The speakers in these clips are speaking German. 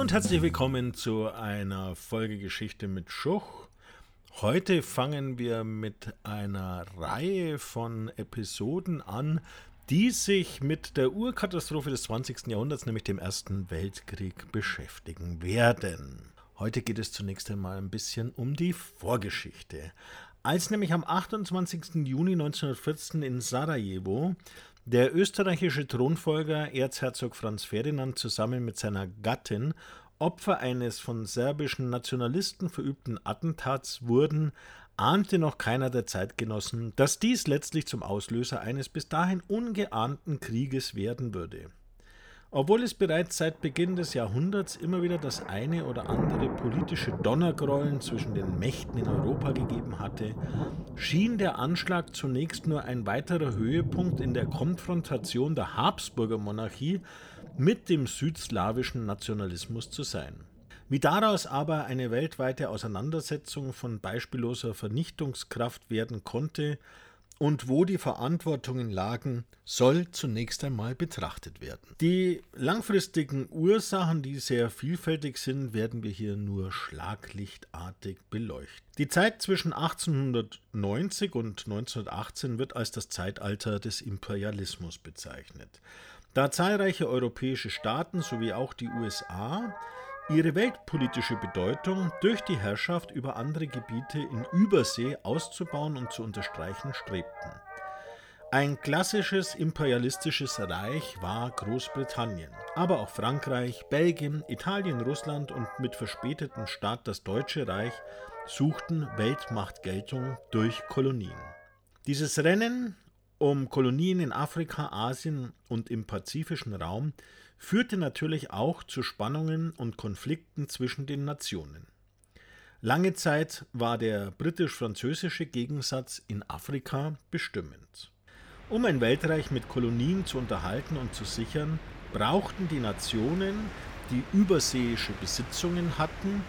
Und herzlich willkommen zu einer Folge Geschichte mit Schuch. Heute fangen wir mit einer Reihe von Episoden an, die sich mit der Urkatastrophe des 20. Jahrhunderts, nämlich dem Ersten Weltkrieg, beschäftigen werden. Heute geht es zunächst einmal ein bisschen um die Vorgeschichte. Als nämlich am 28. Juni 1914 in Sarajevo der österreichische Thronfolger Erzherzog Franz Ferdinand zusammen mit seiner Gattin Opfer eines von serbischen Nationalisten verübten Attentats wurden, ahnte noch keiner der Zeitgenossen, dass dies letztlich zum Auslöser eines bis dahin ungeahnten Krieges werden würde. Obwohl es bereits seit Beginn des Jahrhunderts immer wieder das eine oder andere politische Donnergrollen zwischen den Mächten in Europa gegeben hatte, schien der Anschlag zunächst nur ein weiterer Höhepunkt in der Konfrontation der Habsburger Monarchie mit dem südslawischen Nationalismus zu sein. Wie daraus aber eine weltweite Auseinandersetzung von beispielloser Vernichtungskraft werden konnte, und wo die Verantwortungen lagen, soll zunächst einmal betrachtet werden. Die langfristigen Ursachen, die sehr vielfältig sind, werden wir hier nur schlaglichtartig beleuchten. Die Zeit zwischen 1890 und 1918 wird als das Zeitalter des Imperialismus bezeichnet. Da zahlreiche europäische Staaten sowie auch die USA ihre weltpolitische Bedeutung durch die Herrschaft über andere Gebiete in Übersee auszubauen und zu unterstreichen strebten. Ein klassisches imperialistisches Reich war Großbritannien, aber auch Frankreich, Belgien, Italien, Russland und mit verspätetem Start das Deutsche Reich suchten Weltmachtgeltung durch Kolonien. Dieses Rennen um Kolonien in Afrika, Asien und im pazifischen Raum führte natürlich auch zu Spannungen und Konflikten zwischen den Nationen. Lange Zeit war der britisch-französische Gegensatz in Afrika bestimmend. Um ein Weltreich mit Kolonien zu unterhalten und zu sichern, brauchten die Nationen, die überseeische Besitzungen hatten,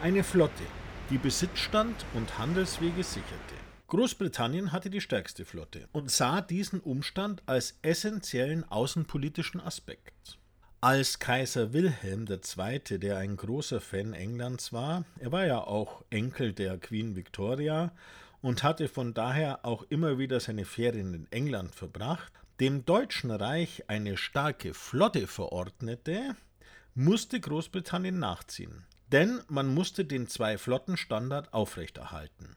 eine Flotte, die Besitzstand und Handelswege sicherte. Großbritannien hatte die stärkste Flotte und sah diesen Umstand als essentiellen außenpolitischen Aspekt. Als Kaiser Wilhelm II., der ein großer Fan Englands war, er war ja auch Enkel der Queen Victoria und hatte von daher auch immer wieder seine Ferien in England verbracht, dem Deutschen Reich eine starke Flotte verordnete, musste Großbritannien nachziehen. Denn man musste den Zwei-Flotten-Standard aufrechterhalten.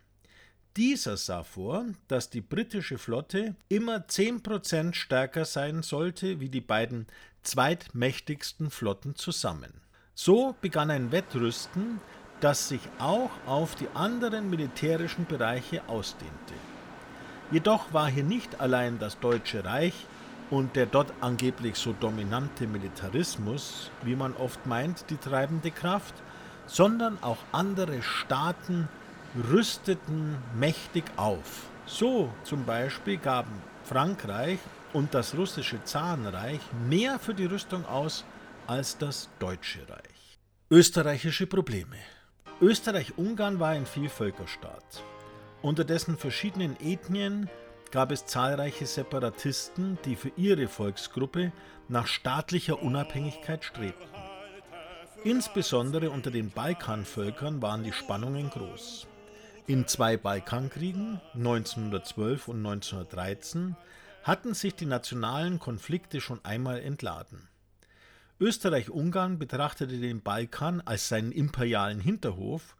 Dieser sah vor, dass die britische Flotte immer 10% stärker sein sollte wie die beiden zweitmächtigsten Flotten zusammen. So begann ein Wettrüsten, das sich auch auf die anderen militärischen Bereiche ausdehnte. Jedoch war hier nicht allein das Deutsche Reich und der dort angeblich so dominante Militarismus, wie man oft meint, die treibende Kraft, sondern auch andere Staaten rüsteten mächtig auf. So zum Beispiel gaben Frankreich und das russische Zarenreich mehr für die Rüstung aus als das Deutsche Reich. Österreichische Probleme. Österreich-Ungarn war ein Vielvölkerstaat. Unter dessen verschiedenen Ethnien gab es zahlreiche Separatisten, die für ihre Volksgruppe nach staatlicher Unabhängigkeit strebten. Insbesondere unter den Balkanvölkern waren die Spannungen groß. In zwei Balkankriegen 1912 und 1913 hatten sich die nationalen Konflikte schon einmal entladen. Österreich-Ungarn betrachtete den Balkan als seinen imperialen Hinterhof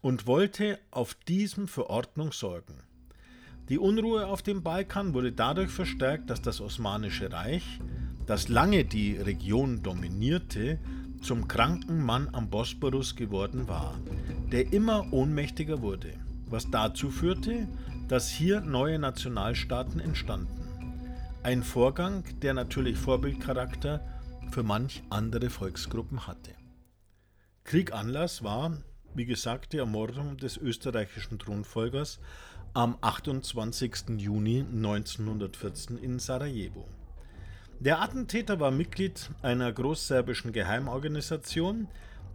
und wollte auf diesem für Ordnung sorgen. Die Unruhe auf dem Balkan wurde dadurch verstärkt, dass das Osmanische Reich, das lange die Region dominierte, zum kranken Mann am Bosporus geworden war, der immer ohnmächtiger wurde, was dazu führte, dass hier neue Nationalstaaten entstanden. Ein Vorgang, der natürlich Vorbildcharakter für manch andere Volksgruppen hatte. Krieganlass war, wie gesagt, die Ermordung des österreichischen Thronfolgers am 28. Juni 1914 in Sarajevo. Der Attentäter war Mitglied einer großserbischen Geheimorganisation,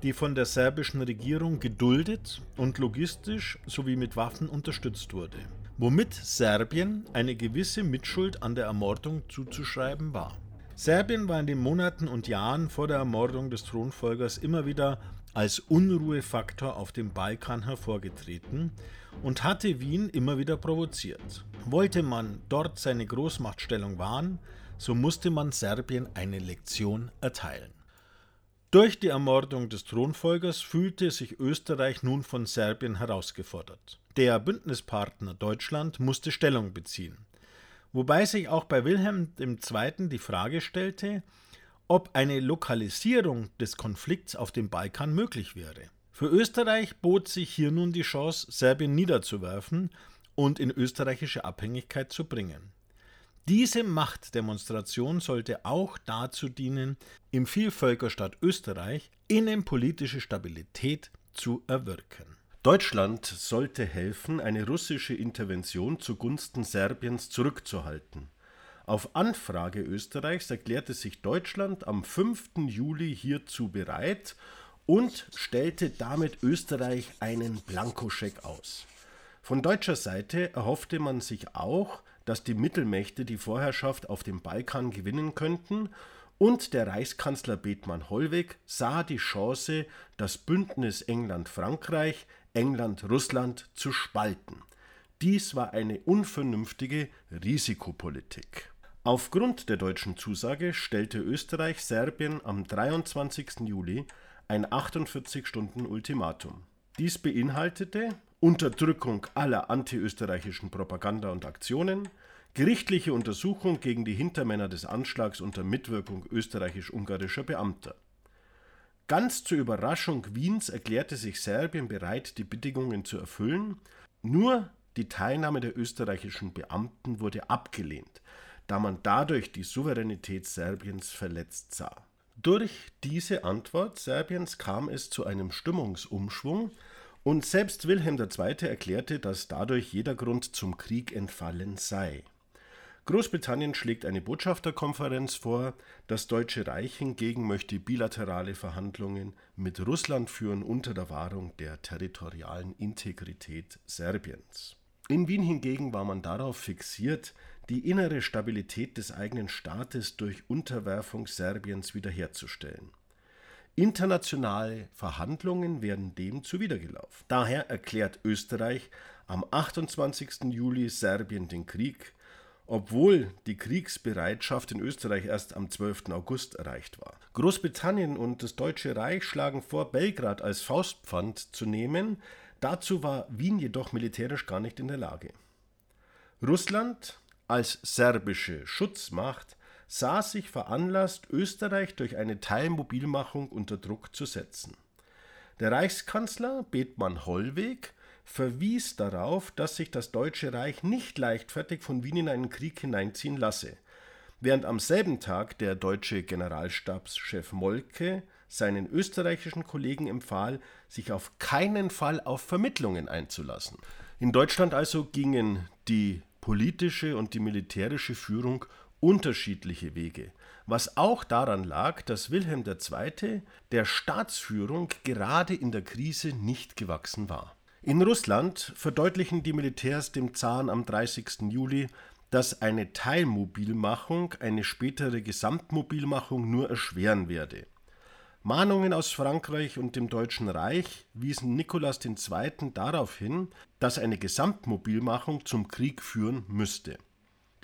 die von der serbischen Regierung geduldet und logistisch sowie mit Waffen unterstützt wurde womit Serbien eine gewisse Mitschuld an der Ermordung zuzuschreiben war. Serbien war in den Monaten und Jahren vor der Ermordung des Thronfolgers immer wieder als Unruhefaktor auf dem Balkan hervorgetreten und hatte Wien immer wieder provoziert. Wollte man dort seine Großmachtstellung wahren, so musste man Serbien eine Lektion erteilen. Durch die Ermordung des Thronfolgers fühlte sich Österreich nun von Serbien herausgefordert. Der Bündnispartner Deutschland musste Stellung beziehen, wobei sich auch bei Wilhelm II. die Frage stellte, ob eine Lokalisierung des Konflikts auf dem Balkan möglich wäre. Für Österreich bot sich hier nun die Chance, Serbien niederzuwerfen und in österreichische Abhängigkeit zu bringen. Diese Machtdemonstration sollte auch dazu dienen, im Vielvölkerstaat Österreich innenpolitische Stabilität zu erwirken. Deutschland sollte helfen, eine russische Intervention zugunsten Serbiens zurückzuhalten. Auf Anfrage Österreichs erklärte sich Deutschland am 5. Juli hierzu bereit und stellte damit Österreich einen Blankoscheck aus. Von deutscher Seite erhoffte man sich auch, dass die Mittelmächte die Vorherrschaft auf dem Balkan gewinnen könnten, und der Reichskanzler Bethmann Hollweg sah die Chance, das Bündnis England-Frankreich, England-Russland zu spalten. Dies war eine unvernünftige Risikopolitik. Aufgrund der deutschen Zusage stellte Österreich Serbien am 23. Juli ein 48-Stunden-Ultimatum. Dies beinhaltete Unterdrückung aller antiösterreichischen Propaganda und Aktionen, gerichtliche Untersuchung gegen die Hintermänner des Anschlags unter Mitwirkung österreichisch-ungarischer Beamter. Ganz zur Überraschung Wiens erklärte sich Serbien bereit, die Bedingungen zu erfüllen, nur die Teilnahme der österreichischen Beamten wurde abgelehnt, da man dadurch die Souveränität Serbiens verletzt sah. Durch diese Antwort Serbiens kam es zu einem Stimmungsumschwung, und selbst Wilhelm II. erklärte, dass dadurch jeder Grund zum Krieg entfallen sei. Großbritannien schlägt eine Botschafterkonferenz vor, das Deutsche Reich hingegen möchte bilaterale Verhandlungen mit Russland führen unter der Wahrung der territorialen Integrität Serbiens. In Wien hingegen war man darauf fixiert, die innere Stabilität des eigenen Staates durch Unterwerfung Serbiens wiederherzustellen. Internationale Verhandlungen werden dem zuwidergelaufen. Daher erklärt Österreich am 28. Juli Serbien den Krieg, obwohl die Kriegsbereitschaft in Österreich erst am 12. August erreicht war. Großbritannien und das Deutsche Reich schlagen vor, Belgrad als Faustpfand zu nehmen. Dazu war Wien jedoch militärisch gar nicht in der Lage. Russland als serbische Schutzmacht sah sich veranlasst, Österreich durch eine Teilmobilmachung unter Druck zu setzen. Der Reichskanzler Bethmann Hollweg verwies darauf, dass sich das Deutsche Reich nicht leichtfertig von Wien in einen Krieg hineinziehen lasse, während am selben Tag der deutsche Generalstabschef Molke seinen österreichischen Kollegen empfahl, sich auf keinen Fall auf Vermittlungen einzulassen. In Deutschland also gingen die politische und die militärische Führung unterschiedliche Wege, was auch daran lag, dass Wilhelm II. der Staatsführung gerade in der Krise nicht gewachsen war. In Russland verdeutlichen die Militärs dem Zaren am 30. Juli, dass eine Teilmobilmachung eine spätere Gesamtmobilmachung nur erschweren werde. Mahnungen aus Frankreich und dem Deutschen Reich wiesen Nikolaus II. darauf hin, dass eine Gesamtmobilmachung zum Krieg führen müsste.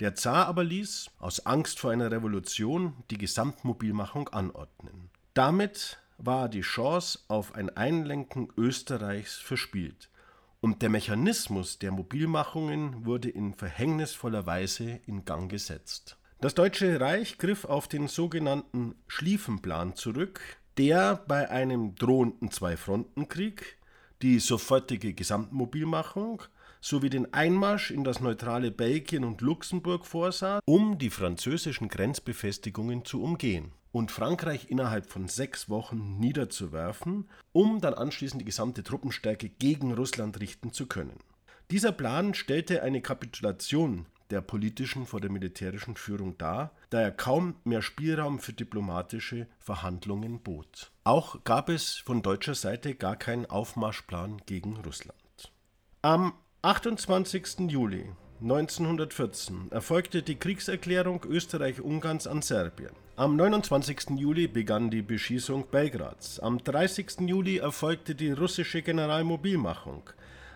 Der Zar aber ließ, aus Angst vor einer Revolution, die Gesamtmobilmachung anordnen. Damit war die Chance auf ein Einlenken Österreichs verspielt, und der Mechanismus der Mobilmachungen wurde in verhängnisvoller Weise in Gang gesetzt. Das Deutsche Reich griff auf den sogenannten Schlieffenplan zurück, der bei einem drohenden Zwei-Fronten-Krieg die sofortige Gesamtmobilmachung sowie den Einmarsch in das neutrale Belgien und Luxemburg vorsah, um die französischen Grenzbefestigungen zu umgehen und Frankreich innerhalb von sechs Wochen niederzuwerfen, um dann anschließend die gesamte Truppenstärke gegen Russland richten zu können. Dieser Plan stellte eine Kapitulation der politischen vor der militärischen Führung dar, da er kaum mehr Spielraum für diplomatische Verhandlungen bot. Auch gab es von deutscher Seite gar keinen Aufmarschplan gegen Russland. Am 28. Juli 1914 erfolgte die Kriegserklärung Österreich-Ungarns an Serbien. Am 29. Juli begann die Beschießung Belgrads. Am 30. Juli erfolgte die russische Generalmobilmachung.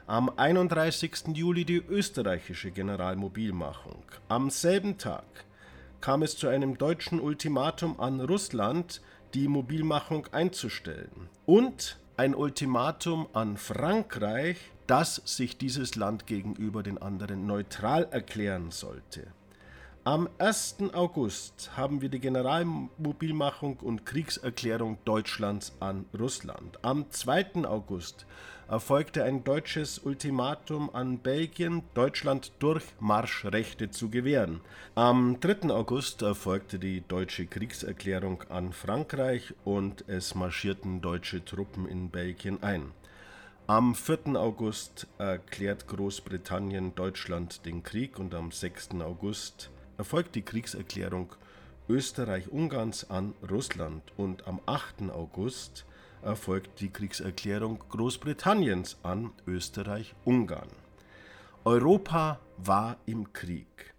Am 31. Juli die österreichische Generalmobilmachung. Am selben Tag kam es zu einem deutschen Ultimatum an Russland, die Mobilmachung einzustellen. Und ein Ultimatum an Frankreich, dass sich dieses Land gegenüber den anderen neutral erklären sollte. Am 1. August haben wir die Generalmobilmachung und Kriegserklärung Deutschlands an Russland. Am 2. August erfolgte ein deutsches Ultimatum an Belgien, Deutschland Durchmarschrechte zu gewähren. Am 3. August erfolgte die deutsche Kriegserklärung an Frankreich und es marschierten deutsche Truppen in Belgien ein. Am 4. August erklärt Großbritannien Deutschland den Krieg und am 6. August erfolgt die Kriegserklärung Österreich-Ungarns an Russland und am 8. August erfolgt die Kriegserklärung Großbritanniens an Österreich-Ungarn. Europa war im Krieg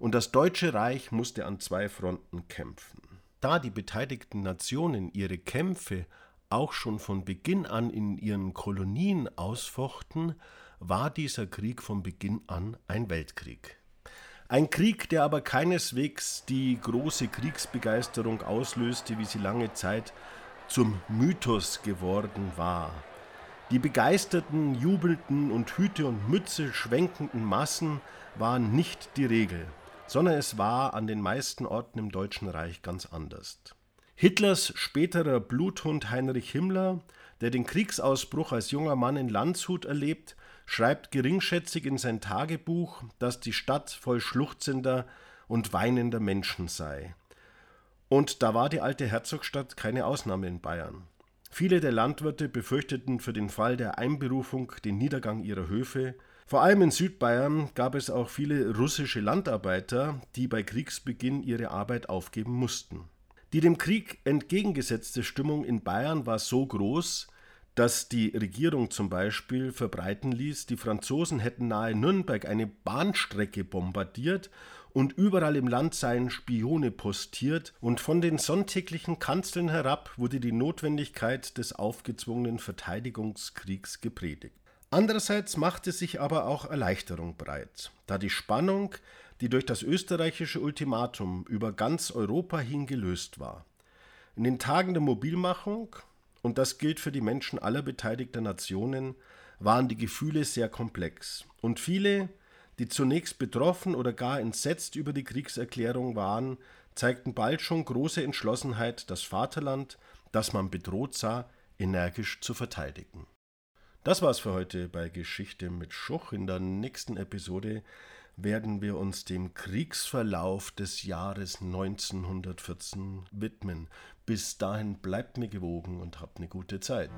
und das Deutsche Reich musste an zwei Fronten kämpfen. Da die beteiligten Nationen ihre Kämpfe auch schon von Beginn an in ihren Kolonien ausfochten, war dieser Krieg von Beginn an ein Weltkrieg. Ein Krieg, der aber keineswegs die große Kriegsbegeisterung auslöste, wie sie lange Zeit zum Mythos geworden war. Die begeisterten, jubelnden und Hüte und Mütze schwenkenden Massen waren nicht die Regel, sondern es war an den meisten Orten im Deutschen Reich ganz anders. Hitlers späterer Bluthund Heinrich Himmler, der den Kriegsausbruch als junger Mann in Landshut erlebt, schreibt geringschätzig in sein Tagebuch, dass die Stadt voll schluchzender und weinender Menschen sei. Und da war die alte Herzogstadt keine Ausnahme in Bayern. Viele der Landwirte befürchteten für den Fall der Einberufung den Niedergang ihrer Höfe. Vor allem in Südbayern gab es auch viele russische Landarbeiter, die bei Kriegsbeginn ihre Arbeit aufgeben mussten. Die dem Krieg entgegengesetzte Stimmung in Bayern war so groß, dass die Regierung zum Beispiel verbreiten ließ, die Franzosen hätten nahe Nürnberg eine Bahnstrecke bombardiert und überall im Land seien Spione postiert, und von den sonntäglichen Kanzeln herab wurde die Notwendigkeit des aufgezwungenen Verteidigungskriegs gepredigt. Andererseits machte sich aber auch Erleichterung breit, da die Spannung, die durch das österreichische Ultimatum über ganz Europa hin gelöst war. In den Tagen der Mobilmachung und das gilt für die Menschen aller beteiligten Nationen, waren die Gefühle sehr komplex. Und viele, die zunächst betroffen oder gar entsetzt über die Kriegserklärung waren, zeigten bald schon große Entschlossenheit, das Vaterland, das man bedroht sah, energisch zu verteidigen. Das war's für heute bei Geschichte mit Schuch. In der nächsten Episode werden wir uns dem Kriegsverlauf des Jahres 1914 widmen. Bis dahin bleibt mir gewogen und habt eine gute Zeit.